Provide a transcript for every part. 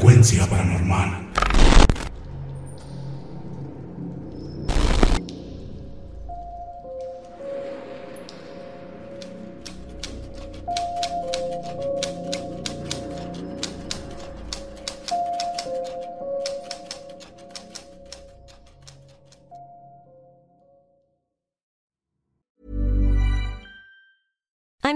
Frecuencia paranormal.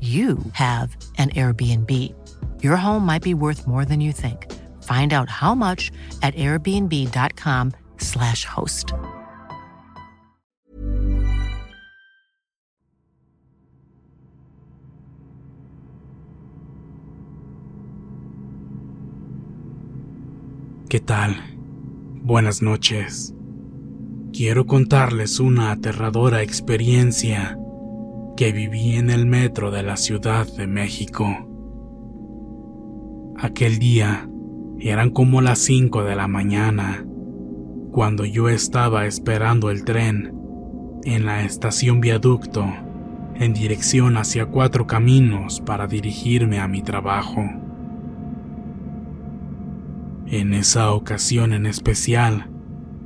you have an Airbnb. Your home might be worth more than you think. Find out how much at airbnb.com/slash host. ¿Qué tal? Buenas noches. Quiero contarles una aterradora experiencia que viví en el metro de la Ciudad de México. Aquel día eran como las 5 de la mañana, cuando yo estaba esperando el tren en la estación viaducto en dirección hacia cuatro caminos para dirigirme a mi trabajo. En esa ocasión en especial,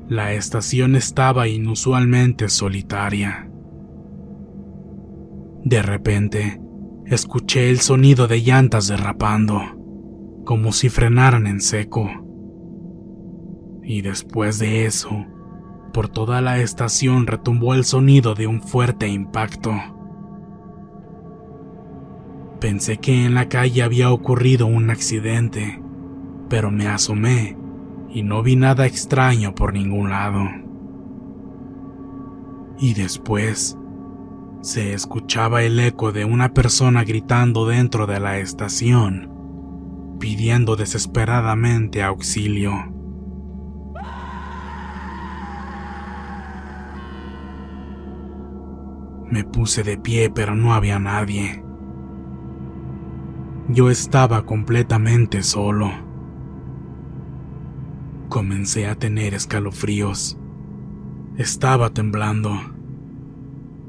la estación estaba inusualmente solitaria. De repente, escuché el sonido de llantas derrapando, como si frenaran en seco. Y después de eso, por toda la estación retumbó el sonido de un fuerte impacto. Pensé que en la calle había ocurrido un accidente, pero me asomé y no vi nada extraño por ningún lado. Y después se escuchaba el eco de una persona gritando dentro de la estación, pidiendo desesperadamente auxilio. Me puse de pie pero no había nadie. Yo estaba completamente solo. Comencé a tener escalofríos. Estaba temblando.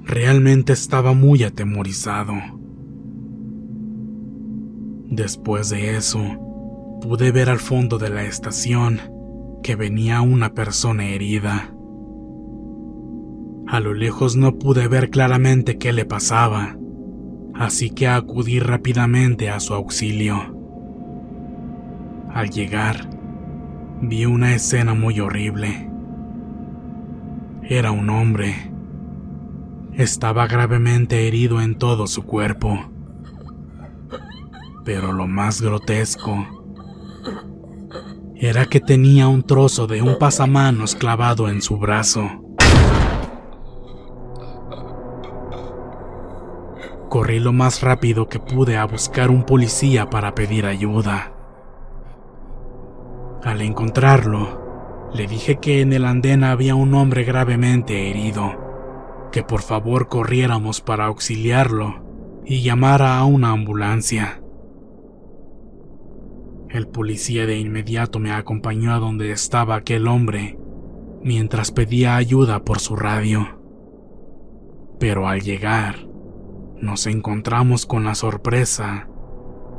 Realmente estaba muy atemorizado. Después de eso, pude ver al fondo de la estación que venía una persona herida. A lo lejos no pude ver claramente qué le pasaba, así que acudí rápidamente a su auxilio. Al llegar, vi una escena muy horrible. Era un hombre. Estaba gravemente herido en todo su cuerpo. Pero lo más grotesco era que tenía un trozo de un pasamanos clavado en su brazo. Corrí lo más rápido que pude a buscar un policía para pedir ayuda. Al encontrarlo, le dije que en el andén había un hombre gravemente herido, que por favor corriéramos para auxiliarlo y llamara a una ambulancia. El policía de inmediato me acompañó a donde estaba aquel hombre, mientras pedía ayuda por su radio. Pero al llegar, nos encontramos con la sorpresa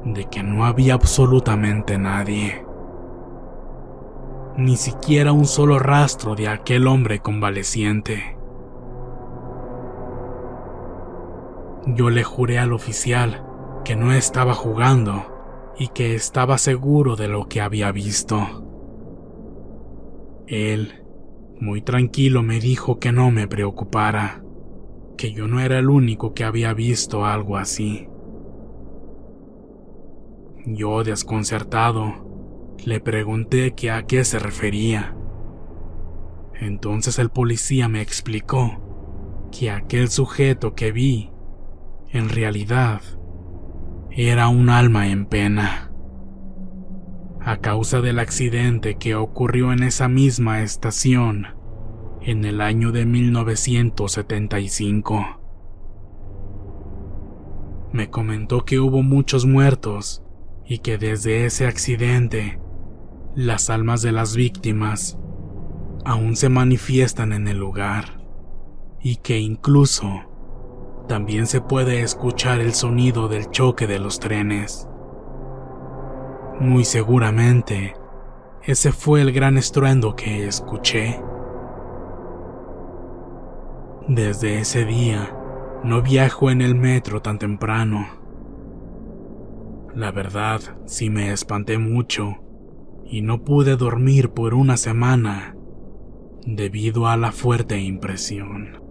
de que no había absolutamente nadie. Ni siquiera un solo rastro de aquel hombre convaleciente. Yo le juré al oficial que no estaba jugando y que estaba seguro de lo que había visto. Él, muy tranquilo, me dijo que no me preocupara, que yo no era el único que había visto algo así. Yo, desconcertado, le pregunté que a qué se refería. Entonces el policía me explicó que aquel sujeto que vi, en realidad, era un alma en pena. A causa del accidente que ocurrió en esa misma estación en el año de 1975. Me comentó que hubo muchos muertos y que desde ese accidente las almas de las víctimas aún se manifiestan en el lugar y que incluso también se puede escuchar el sonido del choque de los trenes. Muy seguramente, ese fue el gran estruendo que escuché. Desde ese día, no viajo en el metro tan temprano. La verdad, sí me espanté mucho y no pude dormir por una semana debido a la fuerte impresión.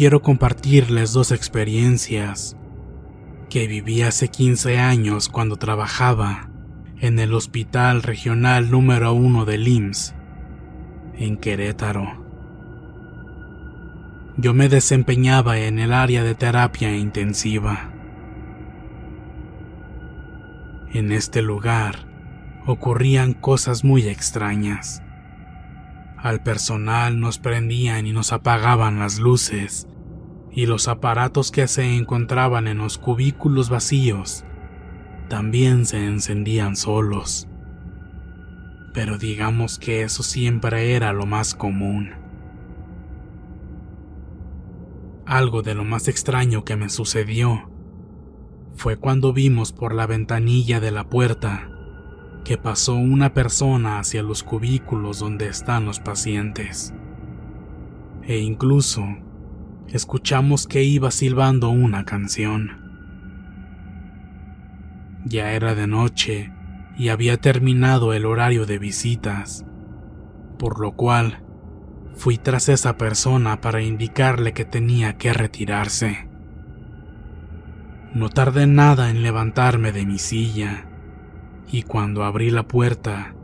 Quiero compartirles dos experiencias que viví hace 15 años cuando trabajaba en el Hospital Regional número 1 de IMSS, en Querétaro. Yo me desempeñaba en el área de terapia intensiva. En este lugar ocurrían cosas muy extrañas. Al personal nos prendían y nos apagaban las luces y los aparatos que se encontraban en los cubículos vacíos también se encendían solos. Pero digamos que eso siempre era lo más común. Algo de lo más extraño que me sucedió fue cuando vimos por la ventanilla de la puerta que pasó una persona hacia los cubículos donde están los pacientes. E incluso escuchamos que iba silbando una canción. Ya era de noche y había terminado el horario de visitas, por lo cual fui tras esa persona para indicarle que tenía que retirarse. No tardé nada en levantarme de mi silla, y cuando abrí la puerta,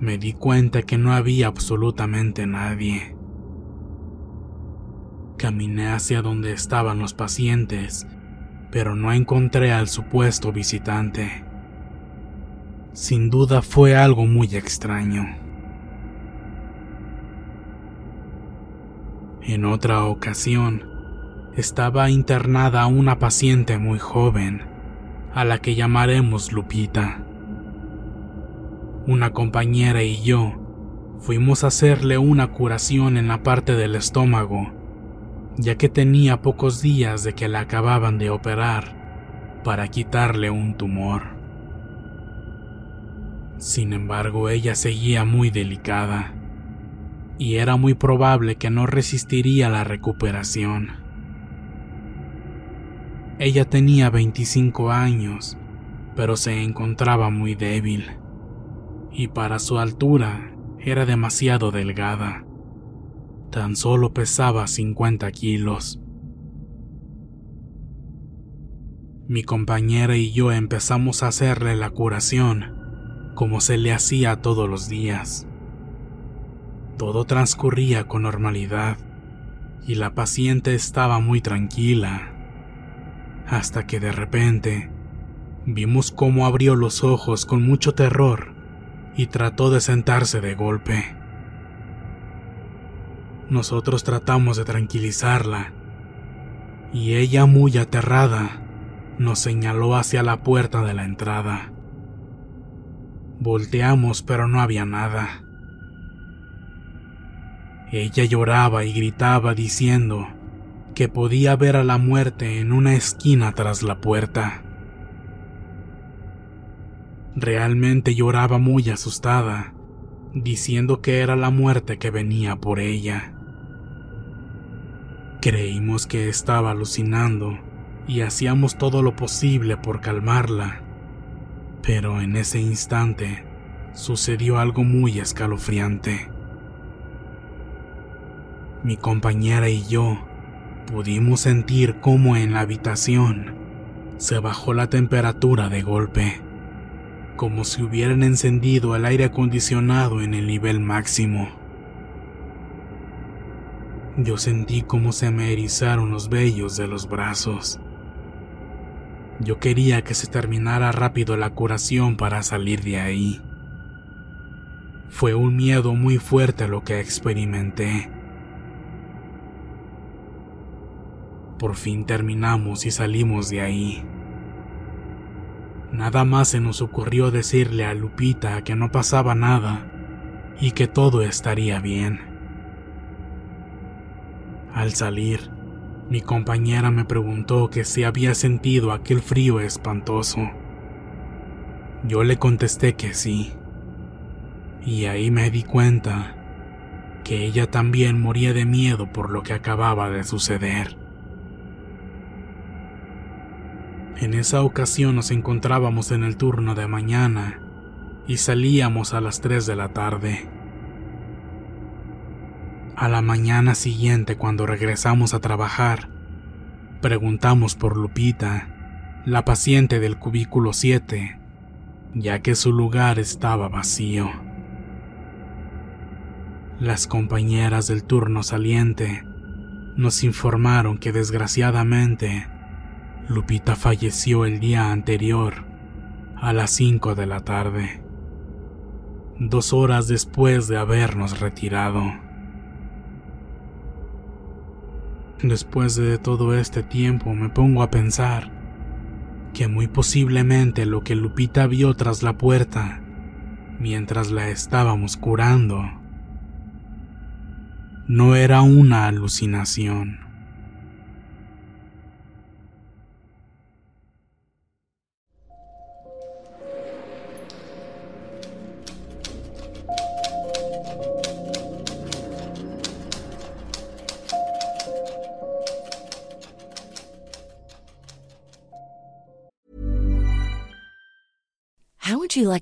me di cuenta que no había absolutamente nadie. Caminé hacia donde estaban los pacientes, pero no encontré al supuesto visitante. Sin duda fue algo muy extraño. En otra ocasión, estaba internada una paciente muy joven, a la que llamaremos Lupita. Una compañera y yo fuimos a hacerle una curación en la parte del estómago ya que tenía pocos días de que la acababan de operar para quitarle un tumor. Sin embargo, ella seguía muy delicada y era muy probable que no resistiría la recuperación. Ella tenía 25 años, pero se encontraba muy débil y para su altura era demasiado delgada. Tan solo pesaba 50 kilos. Mi compañera y yo empezamos a hacerle la curación, como se le hacía todos los días. Todo transcurría con normalidad y la paciente estaba muy tranquila, hasta que de repente vimos cómo abrió los ojos con mucho terror y trató de sentarse de golpe. Nosotros tratamos de tranquilizarla y ella muy aterrada nos señaló hacia la puerta de la entrada. Volteamos pero no había nada. Ella lloraba y gritaba diciendo que podía ver a la muerte en una esquina tras la puerta. Realmente lloraba muy asustada, diciendo que era la muerte que venía por ella. Creímos que estaba alucinando y hacíamos todo lo posible por calmarla, pero en ese instante sucedió algo muy escalofriante. Mi compañera y yo pudimos sentir cómo en la habitación se bajó la temperatura de golpe como si hubieran encendido el aire acondicionado en el nivel máximo. Yo sentí como se me erizaron los vellos de los brazos. Yo quería que se terminara rápido la curación para salir de ahí. Fue un miedo muy fuerte lo que experimenté. Por fin terminamos y salimos de ahí. Nada más se nos ocurrió decirle a Lupita que no pasaba nada y que todo estaría bien. Al salir, mi compañera me preguntó que si había sentido aquel frío espantoso. Yo le contesté que sí. Y ahí me di cuenta que ella también moría de miedo por lo que acababa de suceder. En esa ocasión nos encontrábamos en el turno de mañana y salíamos a las 3 de la tarde. A la mañana siguiente, cuando regresamos a trabajar, preguntamos por Lupita, la paciente del cubículo 7, ya que su lugar estaba vacío. Las compañeras del turno saliente nos informaron que desgraciadamente Lupita falleció el día anterior, a las 5 de la tarde, dos horas después de habernos retirado. Después de todo este tiempo me pongo a pensar que muy posiblemente lo que Lupita vio tras la puerta mientras la estábamos curando no era una alucinación.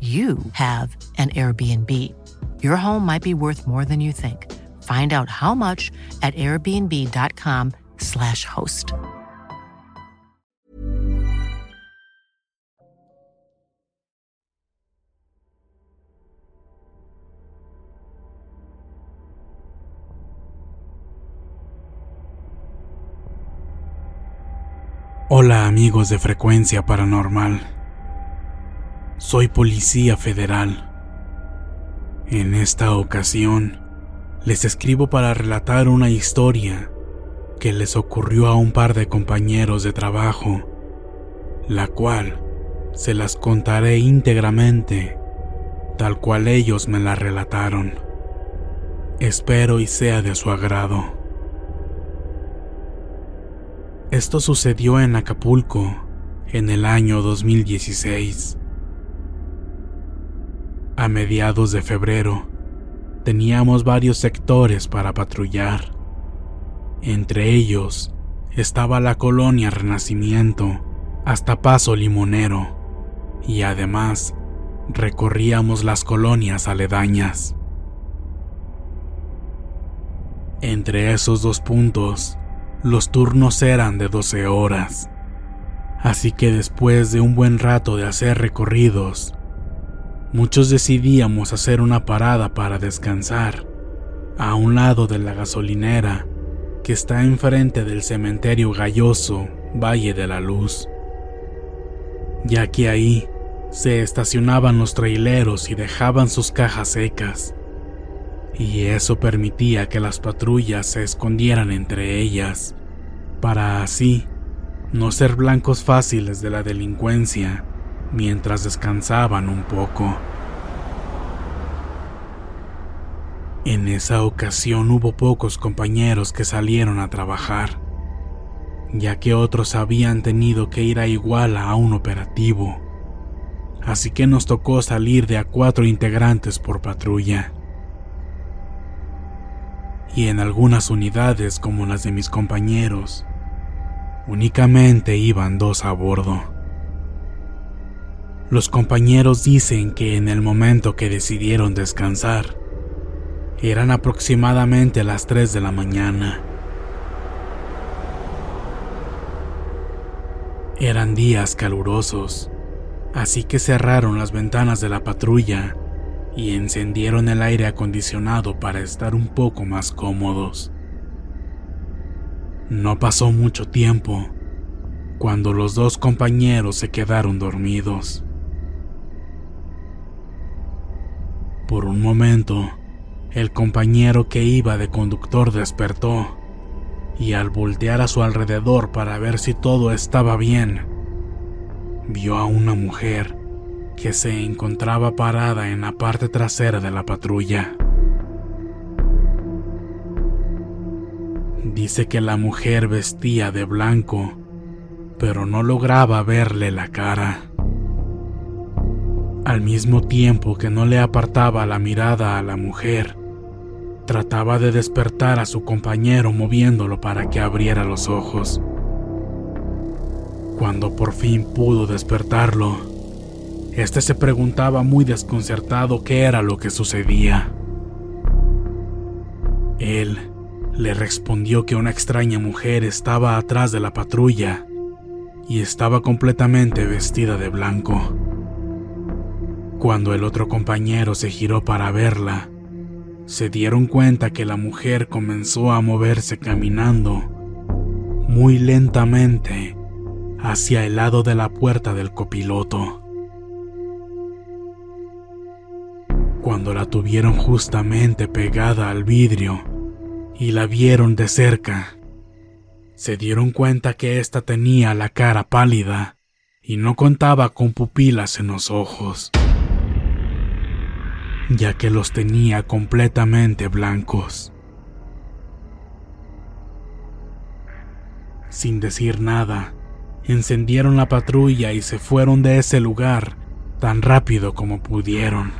you have an Airbnb. Your home might be worth more than you think. Find out how much at airbnb.com/slash host. Hola amigos de Frecuencia Paranormal. Soy policía federal. En esta ocasión, les escribo para relatar una historia que les ocurrió a un par de compañeros de trabajo, la cual se las contaré íntegramente, tal cual ellos me la relataron. Espero y sea de su agrado. Esto sucedió en Acapulco en el año 2016. Mediados de febrero, teníamos varios sectores para patrullar. Entre ellos estaba la colonia Renacimiento hasta Paso Limonero y además recorríamos las colonias aledañas. Entre esos dos puntos los turnos eran de 12 horas, así que después de un buen rato de hacer recorridos, muchos decidíamos hacer una parada para descansar a un lado de la gasolinera que está enfrente del cementerio galloso Valle de la Luz, ya que ahí se estacionaban los traileros y dejaban sus cajas secas, y eso permitía que las patrullas se escondieran entre ellas para así no ser blancos fáciles de la delincuencia mientras descansaban un poco. En esa ocasión hubo pocos compañeros que salieron a trabajar, ya que otros habían tenido que ir a igual a un operativo, así que nos tocó salir de a cuatro integrantes por patrulla. Y en algunas unidades como las de mis compañeros, Únicamente iban dos a bordo. Los compañeros dicen que en el momento que decidieron descansar, eran aproximadamente las 3 de la mañana. Eran días calurosos, así que cerraron las ventanas de la patrulla y encendieron el aire acondicionado para estar un poco más cómodos. No pasó mucho tiempo cuando los dos compañeros se quedaron dormidos. Por un momento, el compañero que iba de conductor despertó y al voltear a su alrededor para ver si todo estaba bien, vio a una mujer que se encontraba parada en la parte trasera de la patrulla. Dice que la mujer vestía de blanco, pero no lograba verle la cara. Al mismo tiempo que no le apartaba la mirada a la mujer, trataba de despertar a su compañero moviéndolo para que abriera los ojos. Cuando por fin pudo despertarlo, este se preguntaba muy desconcertado qué era lo que sucedía. Él le respondió que una extraña mujer estaba atrás de la patrulla y estaba completamente vestida de blanco. Cuando el otro compañero se giró para verla, se dieron cuenta que la mujer comenzó a moverse caminando muy lentamente hacia el lado de la puerta del copiloto. Cuando la tuvieron justamente pegada al vidrio, y la vieron de cerca. Se dieron cuenta que ésta tenía la cara pálida y no contaba con pupilas en los ojos, ya que los tenía completamente blancos. Sin decir nada, encendieron la patrulla y se fueron de ese lugar tan rápido como pudieron.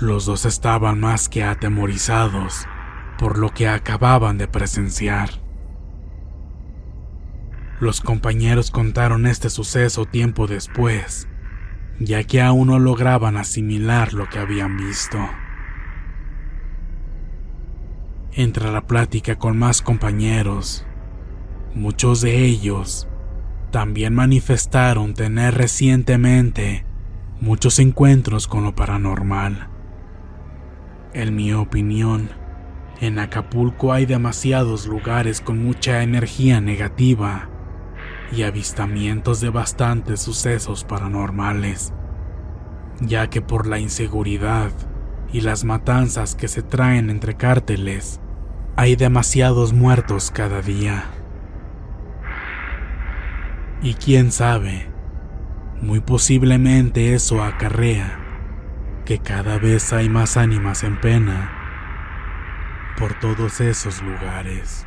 Los dos estaban más que atemorizados por lo que acababan de presenciar. Los compañeros contaron este suceso tiempo después, ya que aún no lograban asimilar lo que habían visto. Entre la plática con más compañeros, muchos de ellos también manifestaron tener recientemente muchos encuentros con lo paranormal. En mi opinión, En Acapulco hay demasiados lugares con mucha energía negativa y avistamientos de bastantes sucesos paranormales, ya que por la inseguridad y las matanzas que se traen entre cárteles, hay demasiados muertos cada día. Y quién sabe, muy posiblemente eso acarrea que cada vez hay más ánimas en pena por todos esos lugares.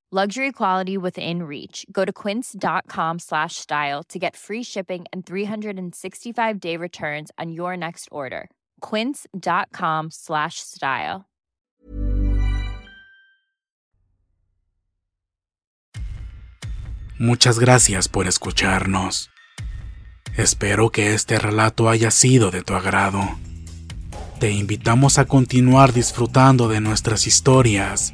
Luxury quality within reach. Go to quince.com slash style to get free shipping and 365 day returns on your next order. Quince.com slash style. Muchas gracias por escucharnos. Espero que este relato haya sido de tu agrado. Te invitamos a continuar disfrutando de nuestras historias